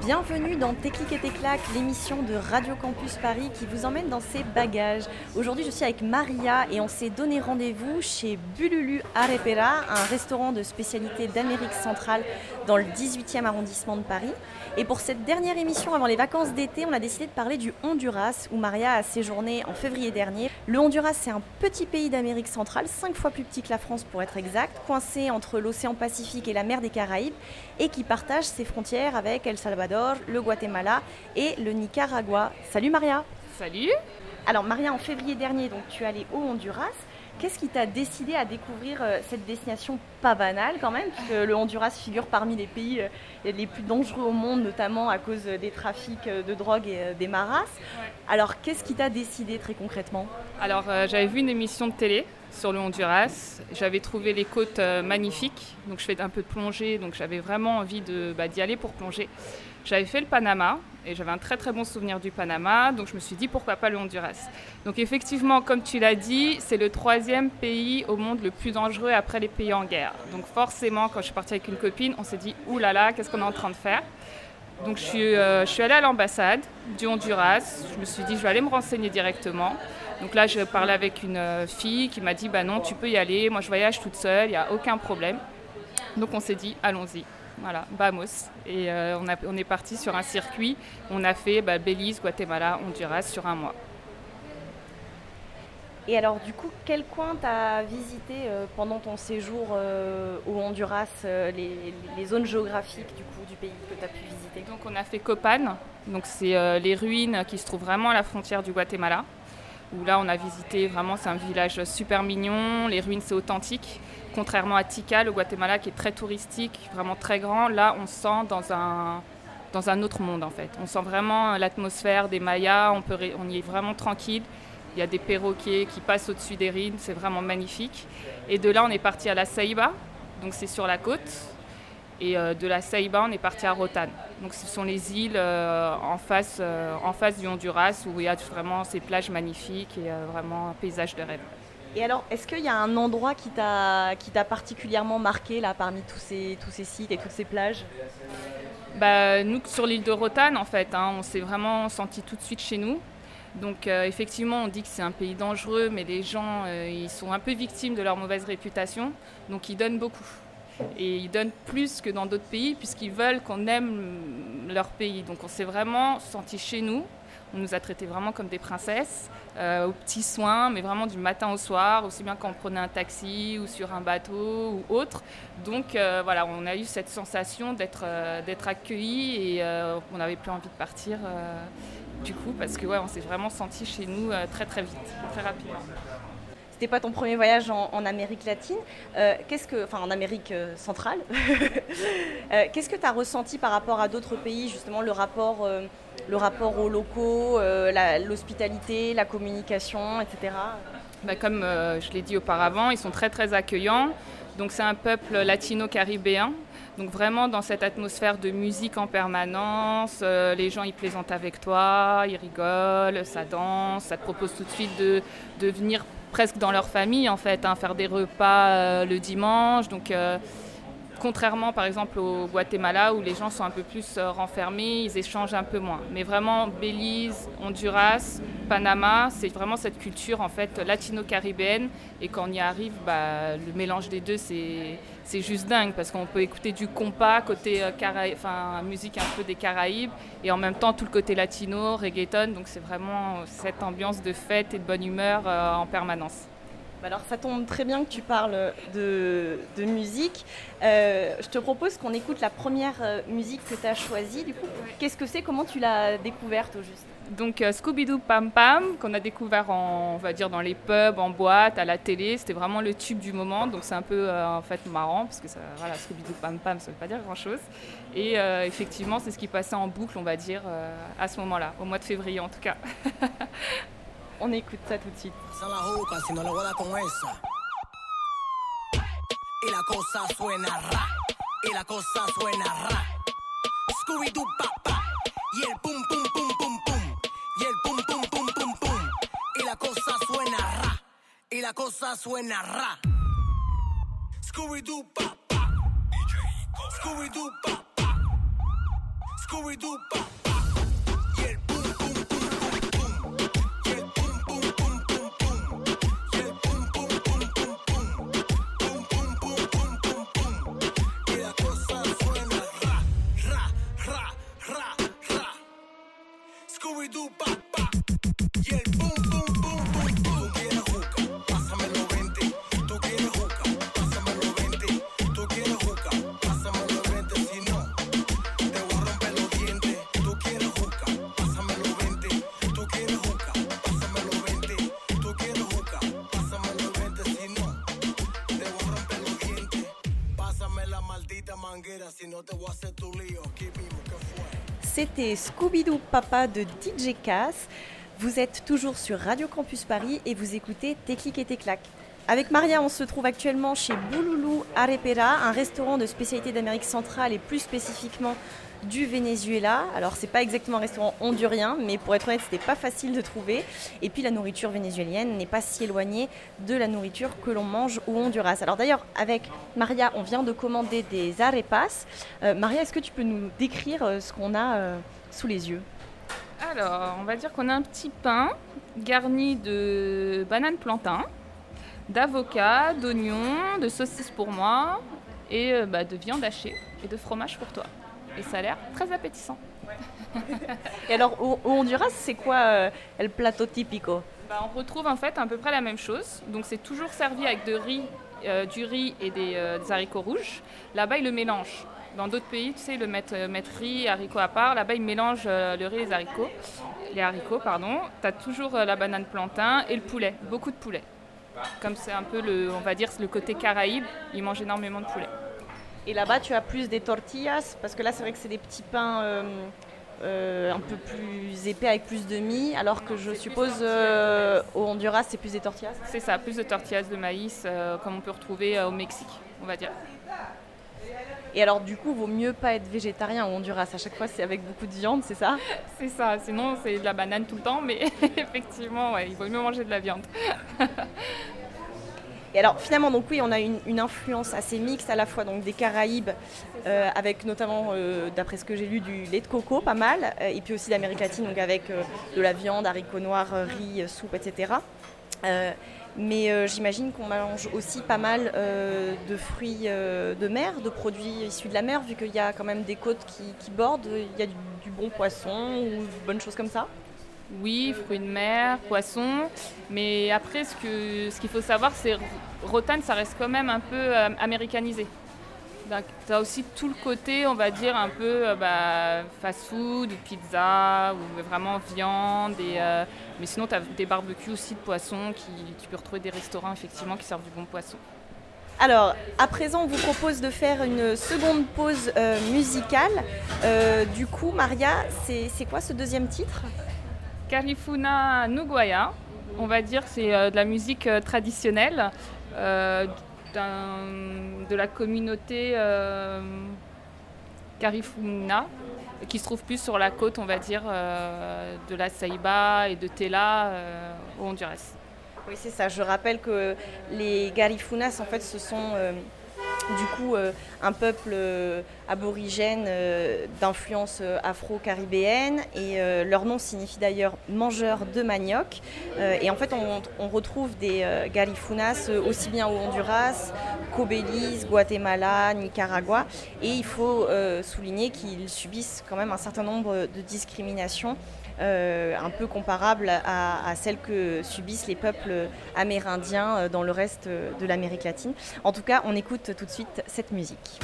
Bienvenue dans Tes et tes claques, l'émission de Radio Campus Paris qui vous emmène dans ses bagages. Aujourd'hui, je suis avec Maria et on s'est donné rendez-vous chez Bululu Arepera, un restaurant de spécialité d'Amérique centrale dans le 18e arrondissement de Paris. Et pour cette dernière émission avant les vacances d'été, on a décidé de parler du Honduras où Maria a séjourné en février dernier. Le Honduras, c'est un petit pays d'Amérique centrale, cinq fois plus petit que la France pour être exact, coincé entre l'océan Pacifique et la mer des Caraïbes et qui partage ses frontières avec El Salvador, le Guatemala et le Nicaragua. Salut Maria Salut Alors Maria, en février dernier, donc tu es allée au Honduras. Qu'est-ce qui t'a décidé à découvrir euh, cette destination pas banale quand même, puisque le Honduras figure parmi les pays euh, les plus dangereux au monde, notamment à cause des trafics euh, de drogue et des maras. Alors qu'est-ce qui t'a décidé très concrètement? Alors j'avais vu une émission de télé sur le Honduras, j'avais trouvé les côtes magnifiques, donc je fais un peu de plongée, donc j'avais vraiment envie bah, d'y aller pour plonger. J'avais fait le Panama et j'avais un très très bon souvenir du Panama, donc je me suis dit pourquoi pas le Honduras. Donc effectivement, comme tu l'as dit, c'est le troisième pays au monde le plus dangereux après les pays en guerre. Donc forcément, quand je suis partie avec une copine, on s'est dit oulala, là là, qu'est-ce qu'on est en train de faire? Donc je suis, euh, je suis allée à l'ambassade du Honduras, je me suis dit je vais aller me renseigner directement. Donc là, je parlais avec une euh, fille qui m'a dit bah non, tu peux y aller, moi je voyage toute seule, il n'y a aucun problème. Donc on s'est dit allons-y. Voilà, Bamos. Et euh, on, est parti sur un circuit. On a fait bah, Belize, Guatemala, Honduras sur un mois. Et alors, du coup, quel coin tu as visité euh, pendant ton séjour euh, au Honduras, les, zones géographiques du, coup, du pays que tu as pu visiter? Donc, on a fait Copan, donc c'est les ruines qui se trouvent vraiment à la frontière du Guatemala. Où là, on a visité vraiment, c'est un village super mignon, les ruines, c'est authentique. Contrairement à Tikal, au Guatemala, qui est très touristique, vraiment très grand, là, on sent dans un, dans un autre monde, en fait. On sent vraiment l'atmosphère des Mayas, on, peut, on y est vraiment tranquille. Il y a des perroquets qui passent au-dessus des ruines, c'est vraiment magnifique. Et de là, on est parti à la Saïba, donc c'est sur la côte. Et euh, de la Saïba, on est parti à Rotan. Donc ce sont les îles euh, en, face, euh, en face du Honduras où il y a vraiment ces plages magnifiques et vraiment un paysage de rêve. Et alors, est-ce qu'il y a un endroit qui t'a particulièrement marqué parmi tous ces, sites et toutes ces plages? Bah, Nous, sur l'île de Rotan, en fait, hein, on s'est vraiment senti tout de suite chez nous. Donc effectivement, on dit que c'est un pays dangereux, mais les gens, ils sont un peu victimes de leur mauvaise réputation, donc ils donnent beaucoup. Et ils donnent plus que dans d'autres pays puisqu'ils veulent qu'on aime leur pays. Donc on s'est vraiment senti chez nous. On nous a traités vraiment comme des princesses, euh, aux petits soins, mais vraiment du matin au soir, aussi bien quand on prenait un taxi ou sur un bateau ou autre. Donc euh, voilà, on a eu cette sensation d'être euh, d'être accueillis et on n'avait plus envie de partir du coup parce que ouais, on s'est vraiment senti chez nous très très vite, très rapidement c'était pas ton premier voyage en, Amérique latine. Euh, qu'est-ce que, enfin en Amérique euh, centrale. Euh, qu'est-ce que tu as ressenti par rapport à d'autres pays, justement le rapport, le rapport aux locaux, l'hospitalité, la, communication, etc. Bah, comme je l'ai dit auparavant, ils sont très très accueillants. Donc c'est un peuple latino-caribéen. Donc vraiment dans cette atmosphère de musique en permanence, les gens ils plaisantent avec toi, ils rigolent, ça danse, ça te propose tout de suite de, de venir presque dans leur famille en fait, hein, faire des repas euh, le dimanche. Donc euh, contrairement par exemple au Guatemala où les gens sont un peu plus euh, renfermés, ils échangent un peu moins. Mais vraiment Belize, Honduras, Panama, c'est vraiment cette culture en fait latino-caribéenne et quand on y arrive, bah, le mélange des deux c'est juste dingue parce qu'on peut écouter du compas côté enfin musique un peu des Caraïbes et en même temps tout le côté latino, reggaeton. Donc c'est vraiment cette ambiance de fête et de bonne humeur en permanence. Bah alors ça tombe très bien que tu parles de, de musique. Euh, je te propose qu'on écoute la première euh, musique que tu as choisie. Du coup, qu'est-ce que c'est? Comment tu l'as découverte au juste? Donc euh, Scooby-Doo Pam Pam, qu'on a découvert en, on va dire dans les pubs, en boîte, à la télé, c'était vraiment le tube du moment, donc c'est un peu euh, en fait marrant parce que ça, voilà, Scooby-Doo Pam Pam, ça veut pas dire grand-chose. Et effectivement, c'est ce qui passait en boucle, on va dire, à ce moment-là, au mois de février en tout cas. On écoute ça tout de suite. Y la cosa suena ra, y la cosa suena ra. Scooby-Doo papá, y el pum pum pum pum pum, y el pum pum pum pum pum. Y la cosa suena ra, y la cosa suena ra. Scooby-Doo papá, Scooby-Doo papá, Scooby-Doo papá. C'était Scooby-Doo Papa de DJ Cass. Vous êtes toujours sur Radio Campus Paris et vous écoutez Téclic et Téclac. Avec Maria, on se trouve actuellement chez Bouloulou Arepera, un restaurant de spécialité d'Amérique centrale et plus spécifiquement du Venezuela. Alors, c'est pas exactement un restaurant hondurien, mais pour être honnête, c'était pas facile de trouver. Et puis, la nourriture vénézuélienne n'est pas si éloignée de la nourriture que l'on mange au Honduras. Alors, d'ailleurs, avec Maria, on vient de commander des arepas. Euh, Maria, est-ce que tu peux nous décrire euh, ce qu'on a euh, sous les yeux? Alors, on va dire qu'on a un petit pain garni de bananes plantain, d'avocat, d'oignons, de saucisses pour moi et euh, bah, de viande hachée et de fromage pour toi. Et ça a l'air très appétissant. Et alors, au, au Honduras, c'est quoi euh, el plato típico? Bah, on retrouve en fait à peu près la même chose. Donc c'est toujours servi avec de riz, euh, du riz et des, des haricots rouges. Là-bas, ils le mélangent. Dans d'autres pays, tu sais, ils le mettent, mettent riz haricots à part. Là-bas, ils mélangent le riz et les haricots. Les haricots, pardon. Tu as toujours la banane plantain et le poulet. Beaucoup de poulet. Comme c'est un peu, le, on va dire, le côté caraïbe, ils mangent énormément de poulet. Et là-bas, tu as plus des tortillas, parce que là, c'est vrai que c'est des petits pains euh, euh, un peu plus épais avec plus de mie, alors que je suppose euh, au Honduras, c'est plus des tortillas. C'est ça, plus de tortillas de maïs, comme on peut retrouver au Mexique, on va dire. Et alors, du coup, vaut mieux pas être végétarien au Honduras. À chaque fois, c'est avec beaucoup de viande, c'est ça? C'est ça, sinon c'est de la banane tout le temps, mais effectivement, ouais, il vaut mieux manger de la viande. Et alors finalement, donc oui, on a une, une influence assez mixte à la fois donc des Caraïbes, euh, avec notamment, euh, d'après ce que j'ai lu, du lait de coco, pas mal, euh, et puis aussi d'Amérique latine, donc avec de la viande, haricots noirs, riz, soupe, etc. Mais euh, j'imagine qu'on mange aussi pas mal euh, de fruits euh, de mer, de produits issus de la mer, vu qu'il y a quand même des côtes qui, bordent, il y a du, bon poisson ou de bonnes choses comme ça? Oui, fruits de mer, poissons. Mais après, ce qu'il faut savoir, c'est Rotan, ça reste quand même un peu américanisé. Tu as aussi tout le côté, on va dire, un peu euh, bah, fast-food, pizza, ou vraiment viande. Et, euh, mais sinon, tu as des barbecues aussi de poissons. Qui, tu peux retrouver des restaurants, effectivement, qui servent du bon poisson. Alors, à présent, on vous propose de faire une seconde pause euh, musicale. Euh, du coup, Maria, c'est quoi ce deuxième titre? Carifuna Nuguaya, on va dire c'est de la musique traditionnelle euh, de la communauté euh, Carifuna, qui se trouve plus sur la côte, on va dire, euh, de la Saïba et de Tela euh, au Honduras. Oui, c'est ça. Je rappelle que les Garifunas, en fait, ce sont euh, du coup euh, un peuple euh, aborigènes euh, d'influence afro-caribéenne et leur nom signifie d'ailleurs mangeur de manioc. Et en fait, on, retrouve des garifunas aussi bien au Honduras qu'au Belize, Guatemala, Nicaragua. Et il faut souligner qu'ils subissent quand même un certain nombre de discriminations. Euh, un peu comparables à, celles que subissent les peuples amérindiens euh, dans le reste euh, de l'Amérique latine. En tout cas, on écoute tout de suite cette musique.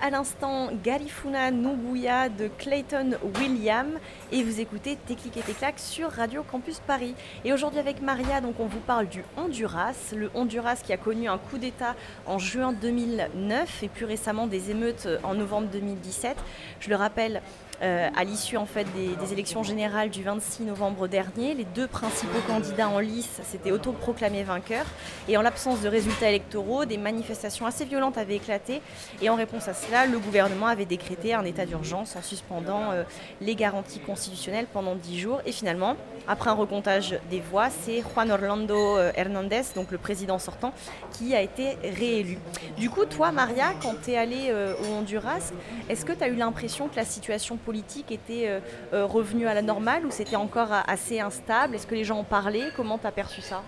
À l'instant Garifuna Nubuya de Clayton William et vous écoutez Téclic et Téclac sur Radio Campus Paris. Et aujourd'hui avec Maria, donc on vous parle du Honduras, le Honduras qui a connu un coup d'État en juin 2009 et plus récemment des émeutes en novembre 2017. Je le rappelle, euh, à l'issue en fait des, élections générales du 26 novembre dernier, les deux principaux candidats en lice s'étaient autoproclamés vainqueurs. Et en l'absence de résultats électoraux, des manifestations assez violentes avaient éclaté. Et en réponse à cela, le gouvernement avait décrété un état d'urgence en suspendant euh, les garanties constitutionnelles pendant dix jours. Et finalement, après un recomptage des voix, c'est Juan Orlando euh, Hernandez, donc le président sortant, qui a été réélu. Du coup, toi Maria, quand tu es allée au Honduras, est-ce que tu as eu l'impression que la situation politique était euh, euh, revenue à la normale ou c'était encore euh, assez instable? Est-ce que les gens en parlaient? Comment tu as perçu ça?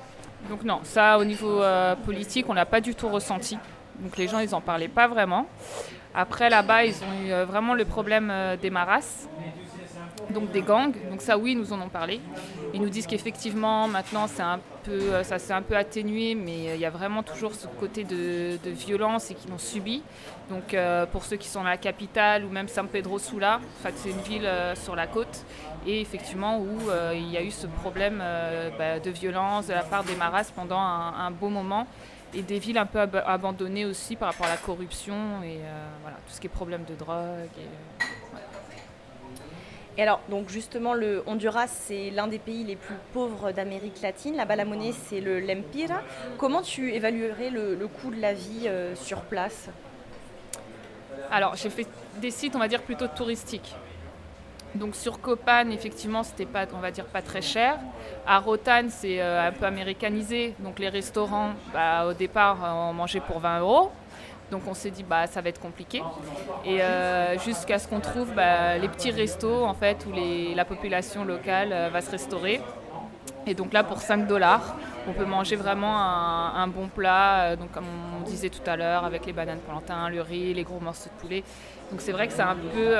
Donc non, ça au niveau politique, on l'a pas du tout ressenti. Donc les gens, ils en parlaient pas vraiment. Après là-bas, ils ont eu vraiment le problème des maras, donc des gangs. Donc ça, oui, nous en ont parlé. Ils nous disent qu'effectivement, maintenant, un peu, euh, ça s'est un peu atténué, mais euh, il y a vraiment toujours ce côté de, violence et qu'ils l'ont subi. Donc euh, pour ceux qui sont à la capitale ou même San Pedro Sula, c'est une ville sur la côte, et effectivement où il y a eu ce problème bah, de violence de la part des maras pendant un, beau moment et des villes un peu ab- abandonnées aussi par rapport à la corruption et voilà, tout ce qui est problème de drogue. Et alors, donc justement, le Honduras, c'est l'un des pays les plus pauvres d'Amérique latine. Là-bas, la monnaie, c'est le lempira. Comment tu évaluerais le, coût de la vie euh, sur place? Alors, j'ai fait des sites, on va dire, plutôt touristiques. Donc sur Copan, effectivement, c'était pas, on va dire, pas très cher. À Rotan, c'est euh, un peu américanisé. Donc les restaurants, bah, au départ, on mangeait pour 20 euros. Donc on s'est dit, bah, ça va être compliqué. Et euh, jusqu'à ce qu'on trouve bah, les petits restos, en fait, où la population locale euh, va se restaurer. Et donc là, pour 5 dollars, on peut manger vraiment un, un bon plat, euh, donc comme on disait tout à l'heure, avec les bananes plantains, le riz, les gros morceaux de poulet. Donc c'est vrai que c'est un peu...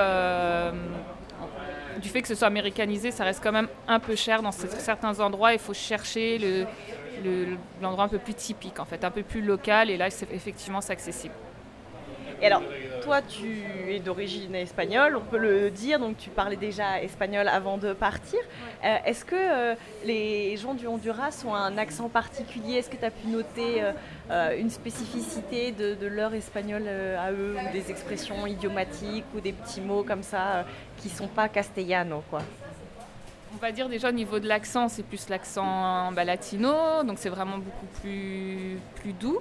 du fait que ce soit américanisé, ça reste quand même un peu cher dans ce- certains endroits. Il faut chercher le- le- l'endroit un peu plus typique, en fait, un peu plus local. Et là, effectivement c'est accessible. Et alors, toi, tu es d'origine espagnole, on peut le dire, donc tu parlais déjà espagnol avant de partir. Euh, Est-ce que euh, les gens du Honduras ont un accent particulier? Est-ce que tu as pu noter euh, une spécificité de, de leur espagnol à eux, ou des expressions idiomatiques, ou des petits mots comme ça qui sont pas castellano, quoi? On va dire déjà au niveau de l'accent, c'est plus l'accent latino, donc c'est vraiment beaucoup plus, doux.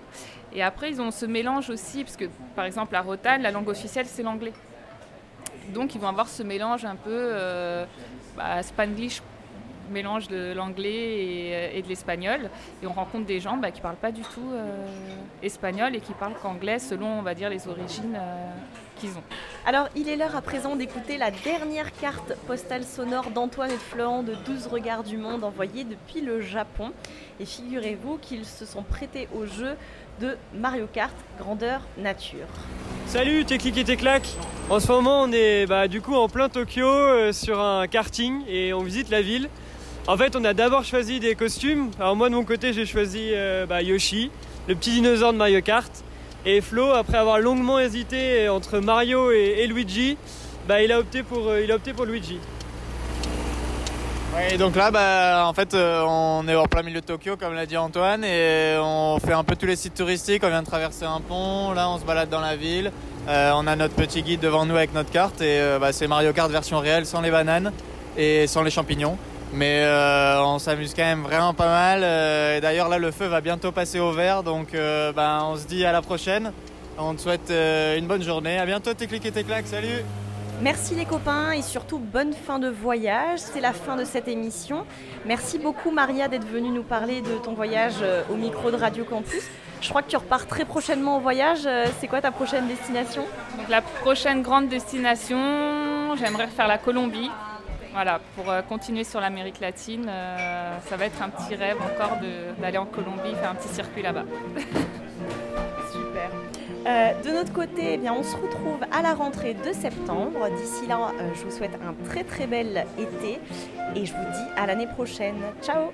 Et après, ils ont ce mélange aussi, parce que par exemple à Rotan, la langue officielle c'est l'anglais. Donc ils vont avoir ce mélange un peu euh, bah, spanglish mélange de l'anglais et, et de l'espagnol. Et on rencontre des gens bah, qui ne parlent pas du tout euh, espagnol et qui parlent qu'anglais selon, on va dire, les origines euh, qu'ils ont. Alors, il est l'heure à présent d'écouter la dernière carte postale sonore d'Antoine et de Florent de 12 regards du monde envoyée depuis le Japon. Et figurez-vous qu'ils se sont prêtés au jeu de Mario Kart grandeur nature. Salut, t'es clic et t'es claque. En ce moment, on est bah, du coup en plein Tokyo euh, sur un karting et on visite la ville. En fait, on a d'abord choisi des costumes. Alors moi, de mon côté, j'ai choisi euh, bah, Yoshi, le petit dinosaure de Mario Kart. Et Flo, après avoir longuement hésité entre Mario et, Luigi, bah, il, a opté pour, euh, il a opté pour Luigi. Ouais, donc là, bah, en fait, euh, on est en plein milieu de Tokyo, comme l'a dit Antoine, et on fait un peu tous les sites touristiques. On vient de traverser un pont, là, on se balade dans la ville. Euh, on a notre petit guide devant nous avec notre carte, et bah, c'est Mario Kart version réelle, sans les bananes et sans les champignons. Mais euh, on s'amuse quand même vraiment pas mal. euh, et d'ailleurs, là, le feu va bientôt passer au vert, donc euh, bah, on se dit à la prochaine. On te souhaite euh, une bonne journée. À bientôt, tes clics et tes claques. Salut! Merci les copains et surtout bonne fin de voyage. C'est la fin de cette émission. Merci beaucoup Maria d'être venue nous parler de ton voyage au micro de Radio Campus. Je crois que tu repars très prochainement au voyage. C'est quoi ta prochaine destination? Donc la prochaine grande destination, j'aimerais faire la Colombie. Voilà, pour euh, continuer sur l'Amérique latine, euh, ça va être un petit rêve encore d'aller en Colombie, faire un petit circuit là-bas. Super. Euh, de notre côté, eh bien, on se retrouve à la rentrée de septembre. D'ici là, je vous souhaite un très très bel été et je vous dis à l'année prochaine. Ciao